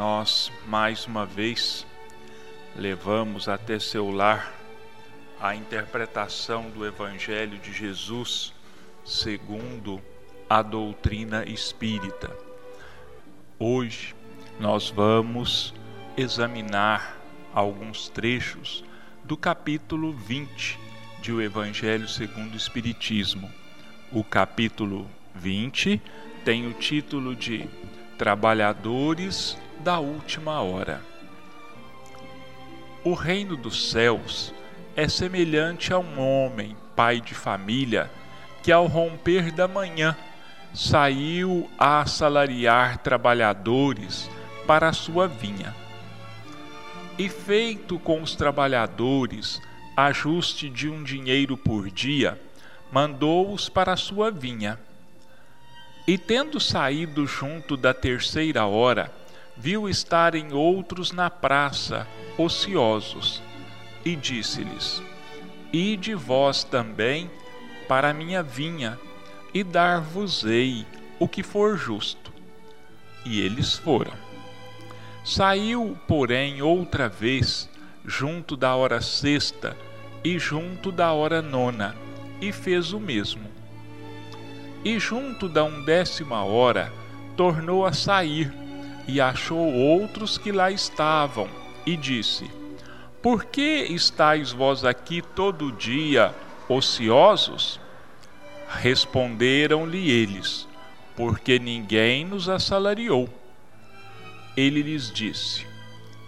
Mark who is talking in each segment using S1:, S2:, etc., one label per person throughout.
S1: nós mais uma vez levamos até seu lar a interpretação do Evangelho de Jesus segundo a doutrina espírita. Hoje nós vamos examinar alguns trechos do capítulo 20 de O Evangelho segundo o Espiritismo. O capítulo 20 tem o título de Trabalhadores da Última Hora. O reino dos céus é semelhante a um homem, pai de família, que ao romper da manhã saiu a assalariar trabalhadores para a sua vinha. E feito com os trabalhadores ajuste de um dinheiro por dia, mandou-os para a sua vinha e tendo saído junto da terceira hora, viu estarem outros na praça, ociosos, e disse-lhes: Ide vós também para a minha vinha, e dar-vos-ei o que for justo. E eles foram. Saiu, porém, outra vez, junto da hora sexta e junto da hora nona, e fez o mesmo. E junto da undécima hora tornou a sair, e achou outros que lá estavam, e disse: Por que estáis vós aqui todo dia ociosos? Responderam-lhe eles: Porque ninguém nos assalariou. Ele lhes disse: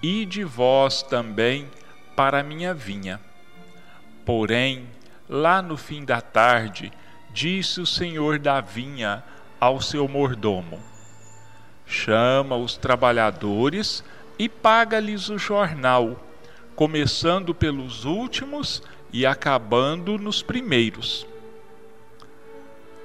S1: Ide vós também para a minha vinha. Porém, lá no fim da tarde, disse o senhor da vinha ao seu mordomo: Chama os trabalhadores e paga-lhes o jornal, começando pelos últimos e acabando nos primeiros.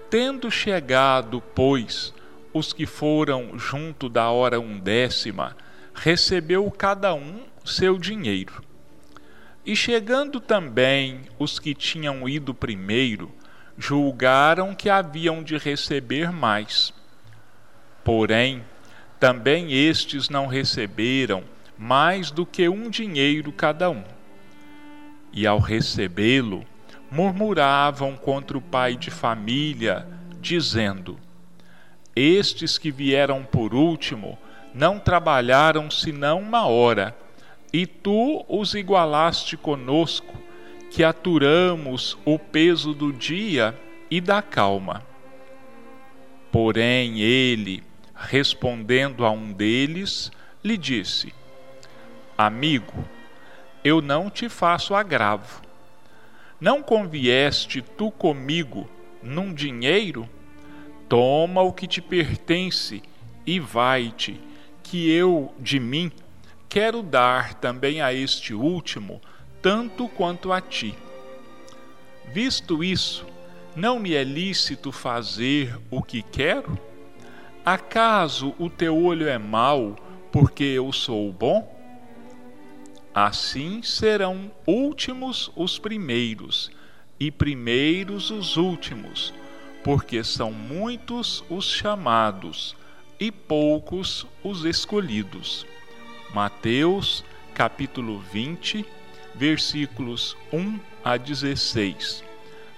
S1: Tendo chegado, pois, os que foram junto da hora undécima, recebeu cada um seu dinheiro. E chegando também os que tinham ido primeiro, julgaram que haviam de receber mais. Porém, também estes não receberam mais do que um dinheiro cada um. E ao recebê-lo, murmuravam contra o pai de família, dizendo: Estes que vieram por último não trabalharam senão uma hora, e tu os igualaste conosco que aturamos o peso do dia e da calma. Porém, ele, respondendo a um deles, lhe disse: Amigo, eu não te faço agravo. Não convieste tu comigo num dinheiro? Toma o que te pertence e vai-te, que eu de mim quero dar também a este último tanto quanto a ti. Visto isso, não me é lícito fazer o que quero? Acaso o teu olho é mau porque eu sou bom? Assim serão últimos os primeiros e primeiros os últimos, porque são muitos os chamados e poucos os escolhidos. Mateus capítulo 20, versículos 1 a 16.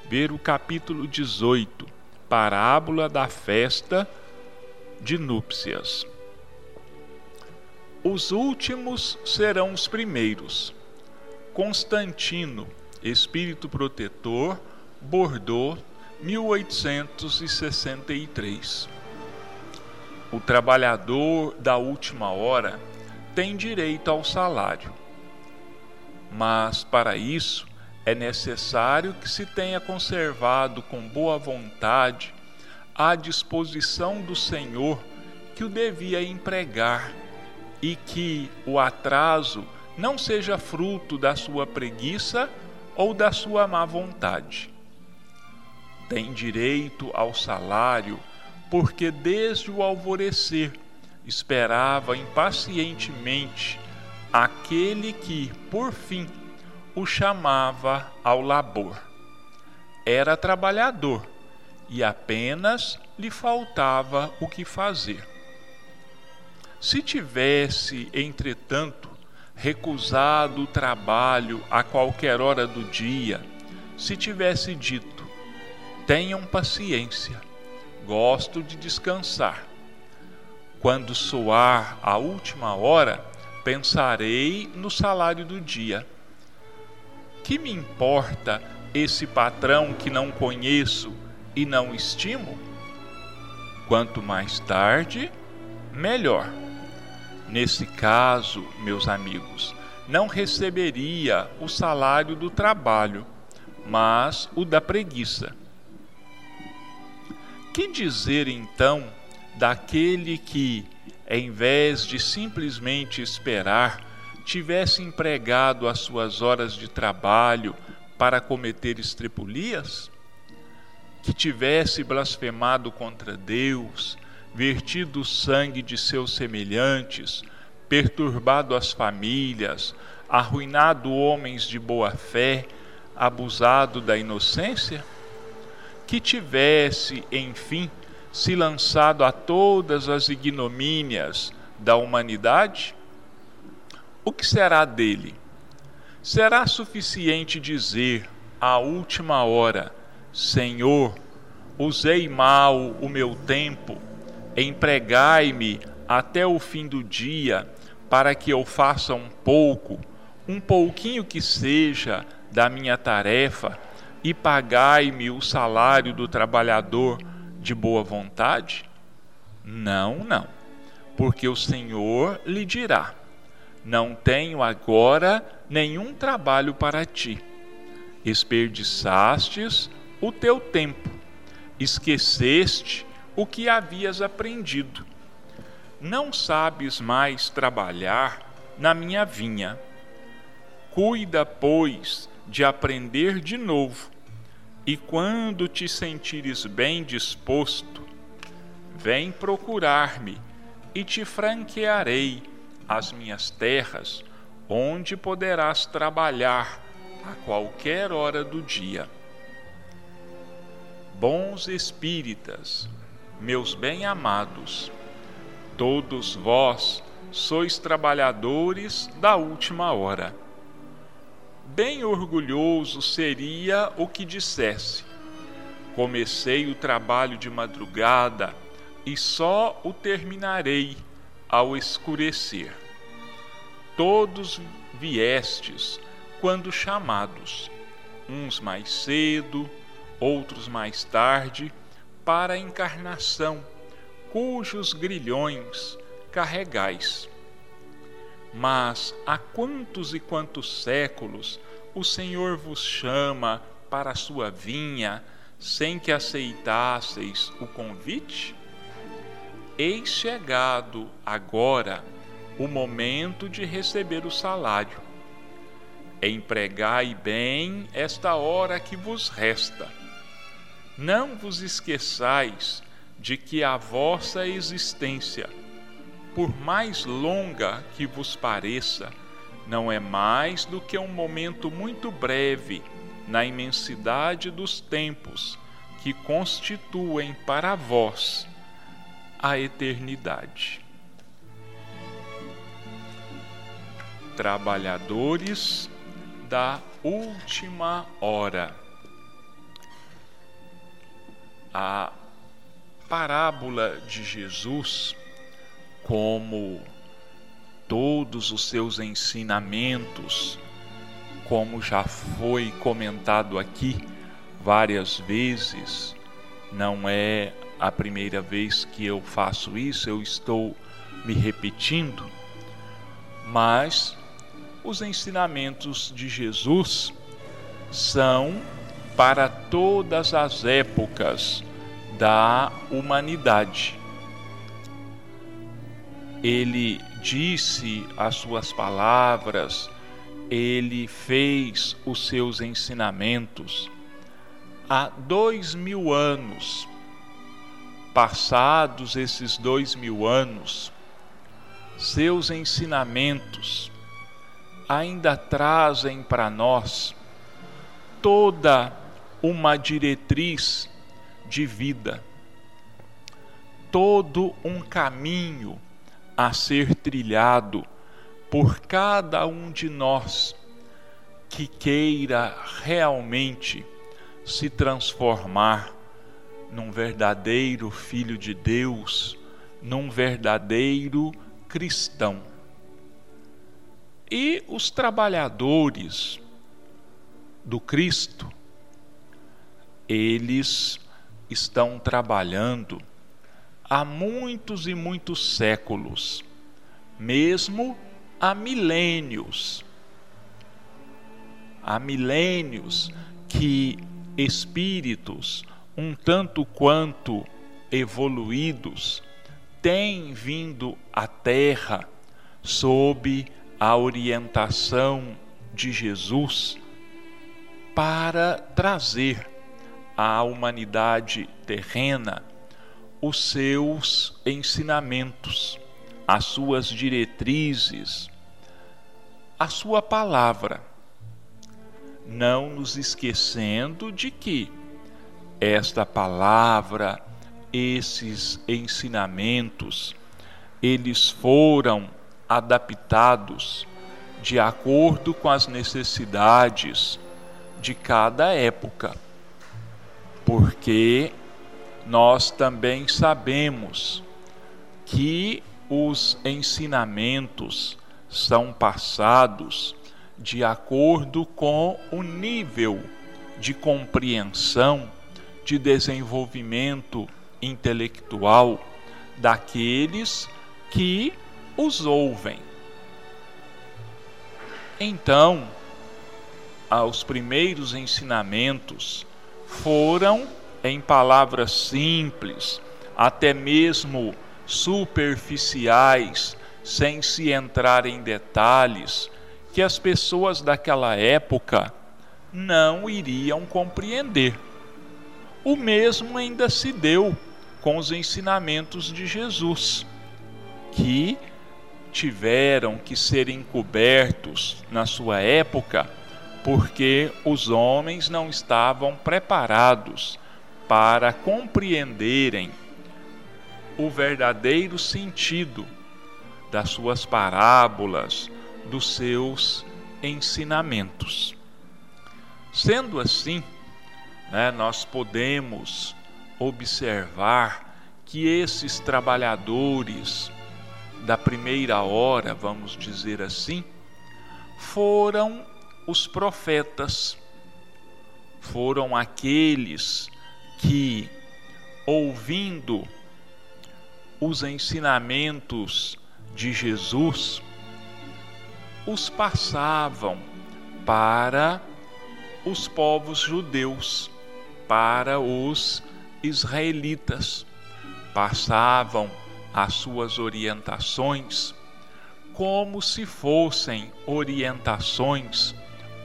S1: Ver o capítulo 18, parábola da festa de núpcias. Os últimos serão os primeiros. Constantino, espírito protetor, Bordeaux, 1863. O trabalhador da última hora tem direito ao salário mas para isso é necessário que se tenha conservado com boa vontade a disposição do Senhor que o devia empregar e que o atraso não seja fruto da sua preguiça ou da sua má vontade. Tem direito ao salário porque desde o alvorecer esperava impacientemente aquele que, por fim, o chamava ao labor. Era trabalhador e apenas lhe faltava o que fazer. Se tivesse, entretanto, recusado o trabalho a qualquer hora do dia, se tivesse dito: tenham paciência, gosto de descansar. Quando soar a última hora, pensarei no salário do dia. Que me importa esse patrão que não conheço e não estimo? Quanto mais tarde, melhor. Nesse caso, meus amigos, não receberia o salário do trabalho, mas o da preguiça. Que dizer então daquele que, em vez de simplesmente esperar, tivesse empregado as suas horas de trabalho para cometer estrepulias? Que tivesse blasfemado contra Deus, vertido o sangue de seus semelhantes, perturbado as famílias, arruinado homens de boa fé, abusado da inocência? Que tivesse, enfim, se lançado a todas as ignomínias da humanidade? O que será dele? Será suficiente dizer, à última hora, Senhor, usei mal o meu tempo empregai-me até o fim do dia, para que eu faça um pouco, um pouquinho que seja da minha tarefa, e pagai-me o salário do trabalhador de boa vontade? Não, não, porque o Senhor lhe dirá: Não tenho agora nenhum trabalho para ti. Esperdiçastes o teu tempo, esqueceste o que havias aprendido. Não sabes mais trabalhar na minha vinha. Cuida, pois, de aprender de novo, e quando te sentires bem disposto, vem procurar-me e te franquearei as minhas terras, onde poderás trabalhar a qualquer hora do dia. Bons espíritas, meus bem-amados, todos vós sois trabalhadores da última hora. Bem orgulhoso seria o que dissesse: Comecei o trabalho de madrugada e só o terminarei ao escurecer. Todos viestes quando chamados, uns mais cedo, outros mais tarde para a encarnação, cujos grilhões carregais. Mas há quantos e quantos séculos o Senhor vos chama para a sua vinha, sem que aceitasseis o convite? Eis chegado agora o momento de receber o salário. Empregai bem esta hora que vos resta não vos esqueçais de que a vossa existência, por mais longa que vos pareça, não é mais do que um momento muito breve na imensidade dos tempos que constituem para vós a eternidade. Trabalhadores da última hora a parábola de Jesus, como todos os seus ensinamentos, como já foi comentado aqui várias vezes, não é a primeira vez que eu faço isso, eu estou me repetindo, mas os ensinamentos de Jesus são para todas as épocas da humanidade. Ele disse as suas palavras, ele fez os seus ensinamentos há dois mil anos. Passados esses dois mil anos, seus ensinamentos ainda trazem para nós toda uma diretriz de vida, todo um caminho a ser trilhado por cada um de nós que queira realmente se transformar num verdadeiro filho de Deus, num verdadeiro cristão. E os trabalhadores do Cristo, eles estão trabalhando há muitos e muitos séculos, mesmo há milênios. Há milênios que espíritos um tanto quanto evoluídos têm vindo à Terra sob a orientação de Jesus para trazer à humanidade terrena os seus ensinamentos, as suas diretrizes, a sua palavra. Não nos esquecendo de que esta palavra, esses ensinamentos, eles foram adaptados de acordo com as necessidades de cada época, porque nós também sabemos que os ensinamentos são passados de acordo com o nível de compreensão, de desenvolvimento intelectual daqueles que os ouvem. Então, os primeiros ensinamentos foram em palavras simples, até mesmo superficiais, sem se entrar em detalhes, que as pessoas daquela época não iriam compreender. O mesmo ainda se deu com os ensinamentos de Jesus, que tiveram que ser encobertos na sua época, porque os homens não estavam preparados para compreenderem o verdadeiro sentido das suas parábolas, dos seus ensinamentos. Sendo assim, né, nós podemos observar que esses trabalhadores da primeira hora, vamos dizer assim, foram os profetas, foram aqueles que, ouvindo os ensinamentos de Jesus, os passavam para os povos judeus, para os israelitas, passavam as suas orientações como se fossem orientações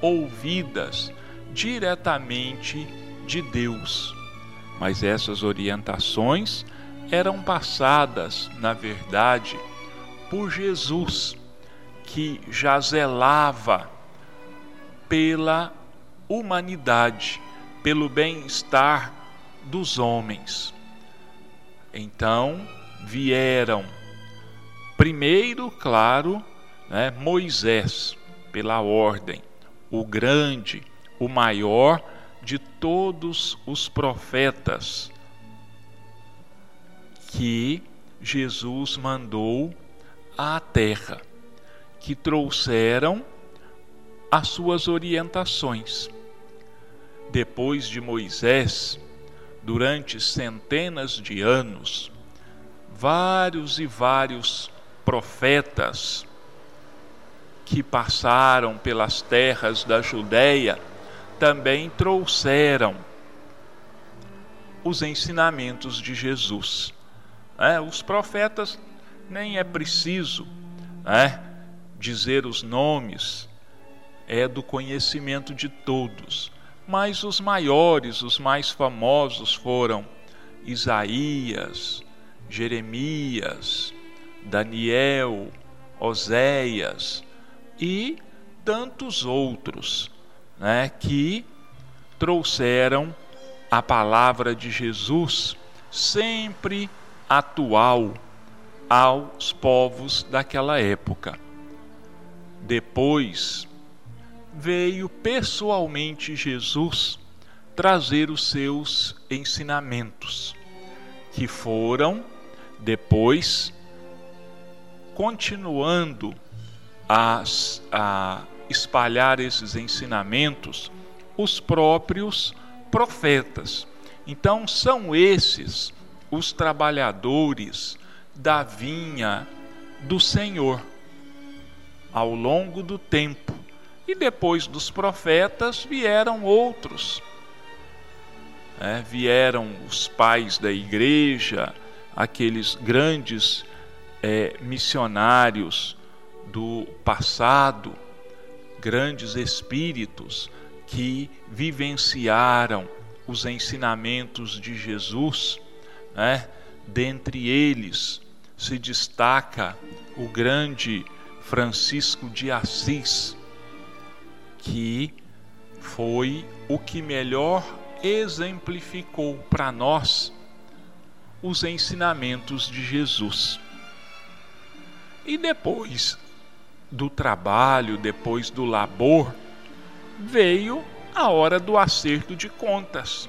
S1: ouvidas diretamente de Deus. Mas essas orientações eram passadas, na verdade, por Jesus, que já zelava pela humanidade, pelo bem-estar dos homens. Então vieram, primeiro, claro, né, Moisés, pela ordem, o grande, o maior de todos os profetas que Jesus mandou à terra, que trouxeram as suas orientações. Depois de Moisés, durante centenas de anos, vários e vários profetas que passaram pelas terras da Judéia também trouxeram os ensinamentos de Jesus. É, os profetas nem é preciso é, dizer os nomes, é do conhecimento de todos. Mas os maiores, os mais famosos foram Isaías, Jeremias, Daniel, Oséias e tantos outros né, que trouxeram a palavra de Jesus sempre atual, aos povos daquela época. Depois veio pessoalmente Jesus trazer os seus ensinamentos, que foram depois continuando a, a espalhar esses ensinamentos os próprios profetas. Então, são esses os trabalhadores da vinha do Senhor ao longo do tempo. E depois dos profetas vieram outros. É, vieram os pais da igreja, aqueles grandes é, missionários do passado, grandes espíritos que vivenciaram os ensinamentos de Jesus, né? dentre eles se destaca o grande Francisco de Assis, que foi o que melhor exemplificou para nós os ensinamentos de Jesus. E depois do trabalho, depois do labor, veio a hora do acerto de contas,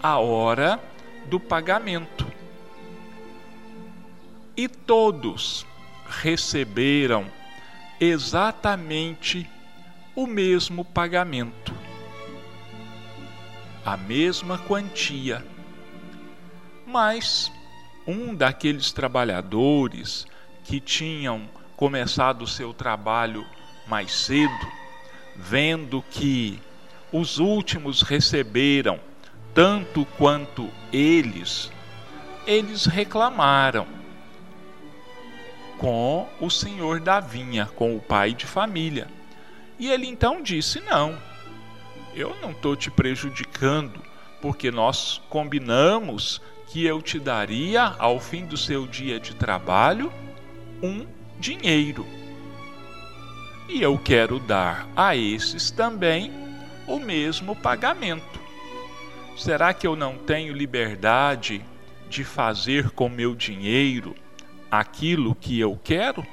S1: a hora do pagamento. E todos receberam exatamente o mesmo pagamento, a mesma quantia. Mas um daqueles trabalhadores que tinham começado o seu trabalho mais cedo, vendo que os últimos receberam tanto quanto eles, eles reclamaram com o senhor da vinha, com o pai de família. E ele então disse: Não, eu não estou te prejudicando, porque nós combinamos que eu te daria, ao fim do seu dia de trabalho, um dinheiro. E eu quero dar a esses também o mesmo pagamento. Será que eu não tenho liberdade de fazer com meu dinheiro aquilo que eu quero?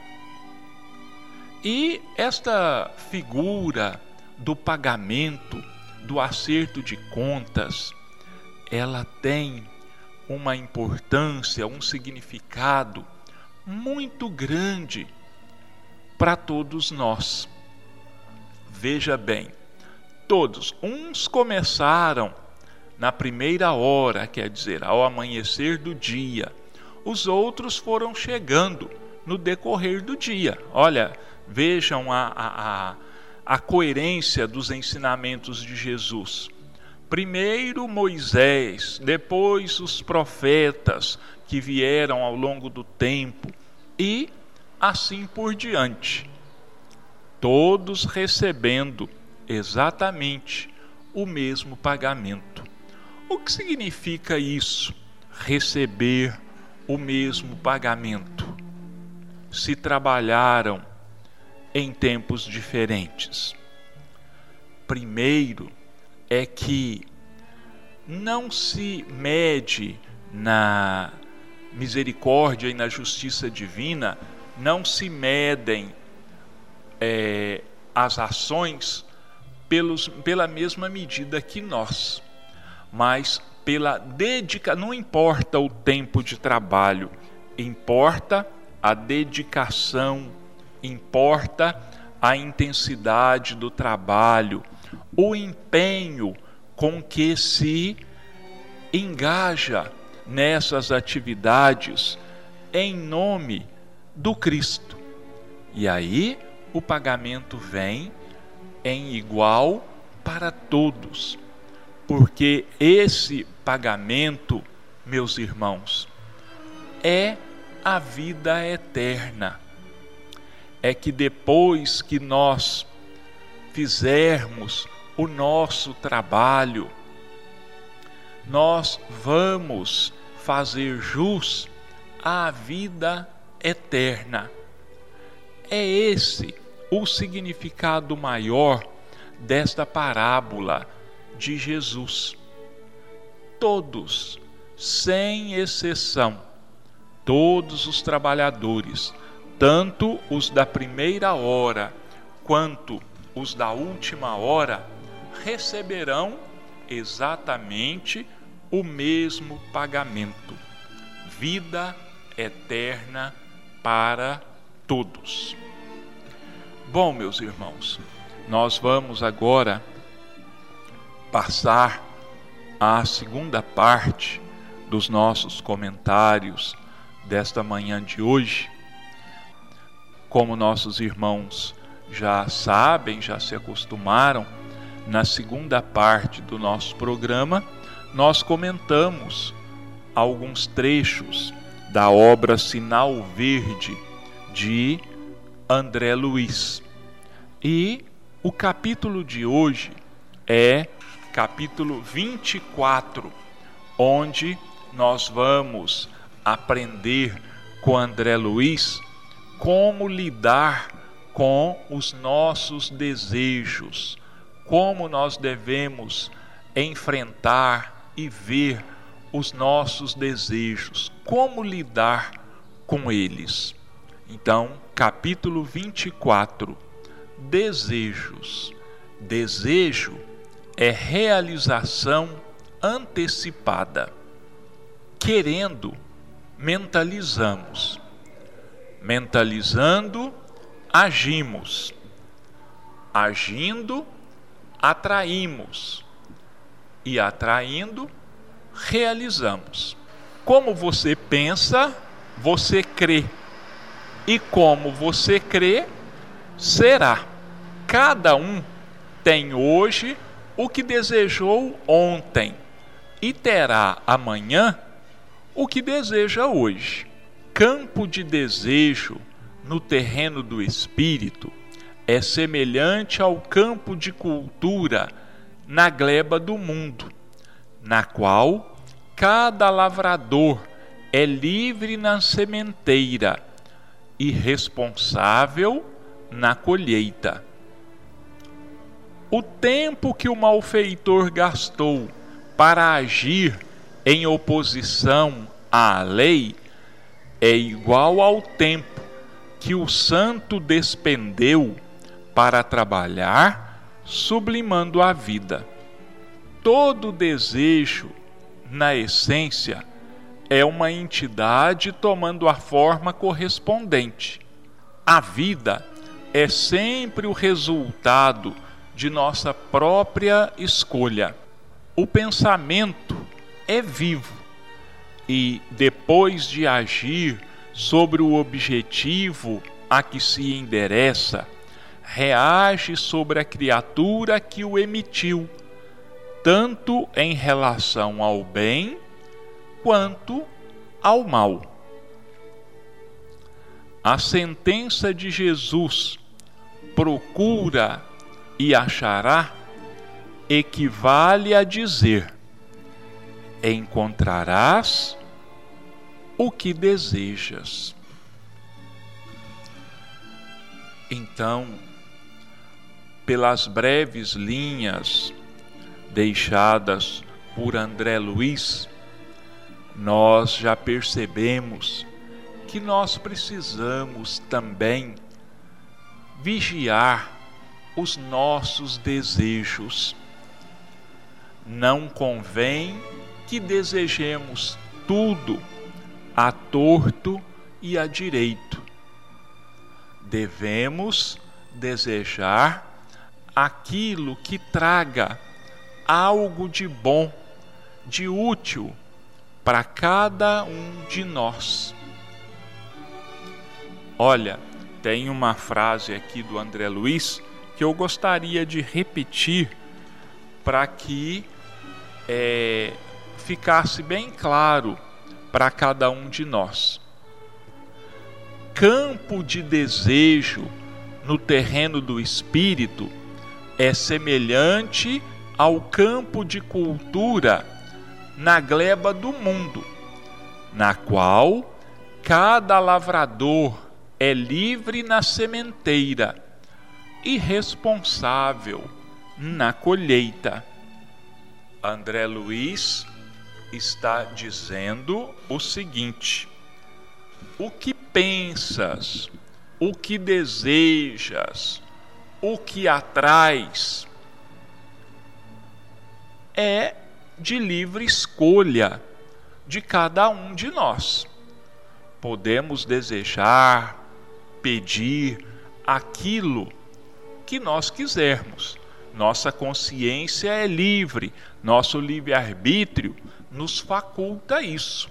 S1: E esta figura do pagamento, do acerto de contas, ela tem uma importância, um significado muito grande para todos nós. Veja bem, todos, uns começaram na primeira hora, quer dizer, ao amanhecer do dia, os outros foram chegando no decorrer do dia. Olha, vejam a, a, a coerência dos ensinamentos de Jesus. Primeiro Moisés, depois os profetas que vieram ao longo do tempo e assim por diante. Todos recebendo exatamente o mesmo pagamento. O que significa isso? Receber o mesmo pagamento. Se trabalharam em tempos diferentes. Primeiro é que não se mede na misericórdia e na justiça divina, não se medem é, as ações pelos, pela mesma medida que nós, mas pela dedicação. Não importa o tempo de trabalho, importa a dedicação, importa a intensidade do trabalho, o empenho com que se engaja nessas atividades em nome do Cristo. E aí o pagamento vem em igual para todos, porque esse pagamento, meus irmãos, é a vida eterna. É que depois que nós fizermos o nosso trabalho, nós vamos fazer jus à vida eterna. É esse o significado maior desta parábola de Jesus. Todos, sem exceção, todos os trabalhadores, tanto os da primeira hora quanto os da última hora, receberão exatamente o mesmo pagamento: vida eterna para todos. Bom, meus irmãos, nós vamos agora passar à segunda parte dos nossos comentários desta manhã de hoje. Como nossos irmãos já sabem, já se acostumaram, na segunda parte do nosso programa, nós comentamos alguns trechos da obra Sinal Verde de André Luiz. E o capítulo de hoje é capítulo 24, onde nós vamos aprender com André Luiz como lidar com os nossos desejos, como nós devemos enfrentar e ver os nossos desejos, como lidar com eles. Então, capítulo 24: Desejos. Desejo é realização antecipada. Querendo, mentalizamos. Mentalizando, agimos. Agindo, atraímos. E atraindo, realizamos. Como você pensa, você crê. E como você crê, será. Cada um tem hoje o que desejou ontem e terá amanhã o que deseja hoje. Campo de desejo no terreno do espírito é semelhante ao campo de cultura na gleba do mundo, na qual cada lavrador é livre na sementeira e responsável na colheita. O tempo que o malfeitor gastou para agir em oposição à lei é igual ao tempo que o santo despendeu para trabalhar, sublimando a vida. Todo desejo, na essência, é uma entidade tomando a forma correspondente. A vida é sempre o resultado de nossa própria escolha. O pensamento é vivo e, depois de agir sobre o objetivo a que se endereça, reage sobre a criatura que o emitiu, tanto em relação ao bem quanto ao mal. A sentença de Jesus procura e achará equivale a dizer: encontrarás o que desejas. Então, pelas breves linhas deixadas por André Luiz, nós já percebemos que nós precisamos também vigiar os nossos desejos. Não convém que desejemos tudo a torto e a direito. Devemos desejar aquilo que traga algo de bom, de útil para cada um de nós. Olha, tem uma frase aqui do André Luiz que eu gostaria de repetir para que é, ficasse bem claro para cada um de nós. Campo de desejo no terreno do espírito é semelhante ao campo de cultura na gleba do mundo, na qual cada lavrador é livre na sementeira e responsável na colheita. André Luiz está dizendo o seguinte: o que pensas, o que desejas, o que atrás, é de livre escolha de cada um de nós. Podemos desejar, pedir aquilo que nós quisermos. Nossa consciência é livre, nosso livre-arbítrio nos faculta isso.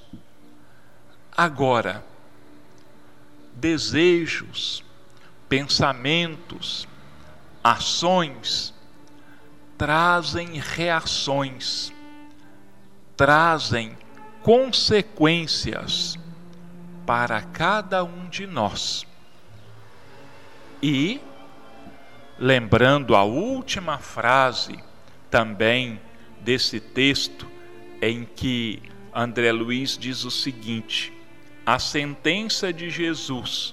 S1: Agora, desejos, pensamentos, ações trazem reações, trazem consequências para cada um de nós. E, lembrando a última frase também desse texto, em que André Luiz diz o seguinte: a sentença de Jesus,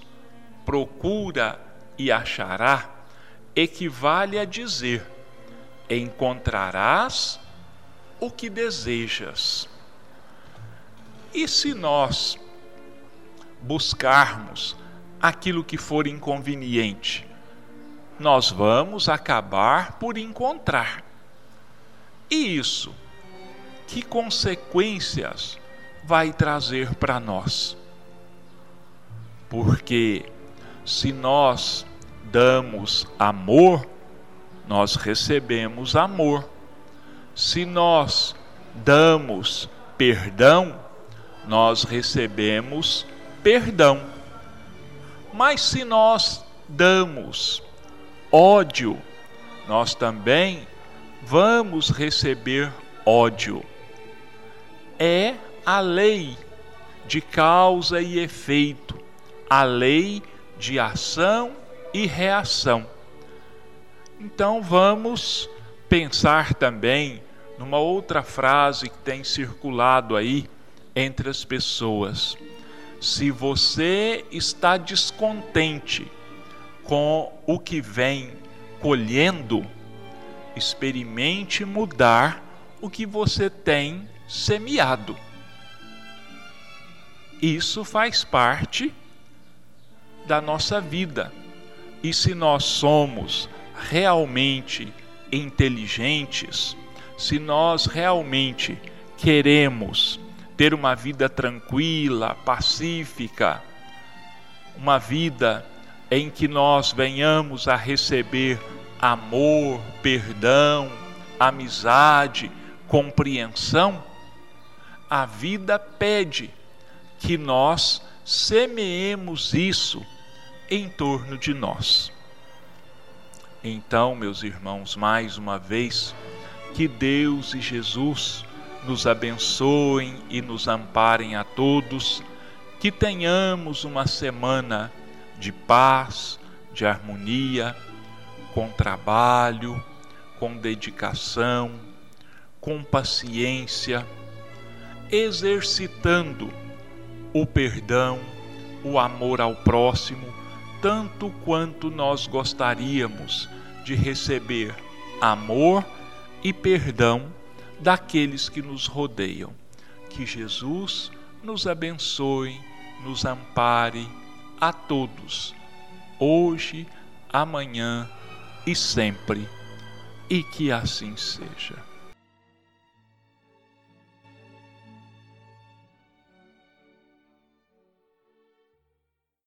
S1: procura e achará, equivale a dizer: encontrarás o que desejas. E se nós buscarmos aquilo que for inconveniente, nós vamos acabar por encontrar. E isso, que consequências vai trazer para nós? Porque se nós damos amor, nós recebemos amor. Se nós damos perdão, nós recebemos perdão. Mas se nós damos ódio, nós também vamos receber ódio. É a lei de causa e efeito, a lei de ação e reação. Então vamos pensar também numa outra frase que tem circulado aí entre as pessoas. Se você está descontente com o que vem colhendo, experimente mudar o que você tem semeado. Isso faz parte da nossa vida. E se nós somos realmente inteligentes, se nós realmente queremos ter uma vida tranquila, pacífica, uma vida em que nós venhamos a receber amor, perdão, amizade, compreensão, a vida pede que nós semeemos isso em torno de nós. Então, meus irmãos, mais uma vez, que Deus e Jesus nos abençoem e nos amparem a todos, que tenhamos uma semana de paz, de harmonia, com trabalho, com dedicação, com paciência, exercitando o perdão, o amor ao próximo, tanto quanto nós gostaríamos de receber amor e perdão daqueles que nos rodeiam. Que Jesus nos abençoe, nos ampare a todos, hoje, amanhã e sempre, e que assim seja.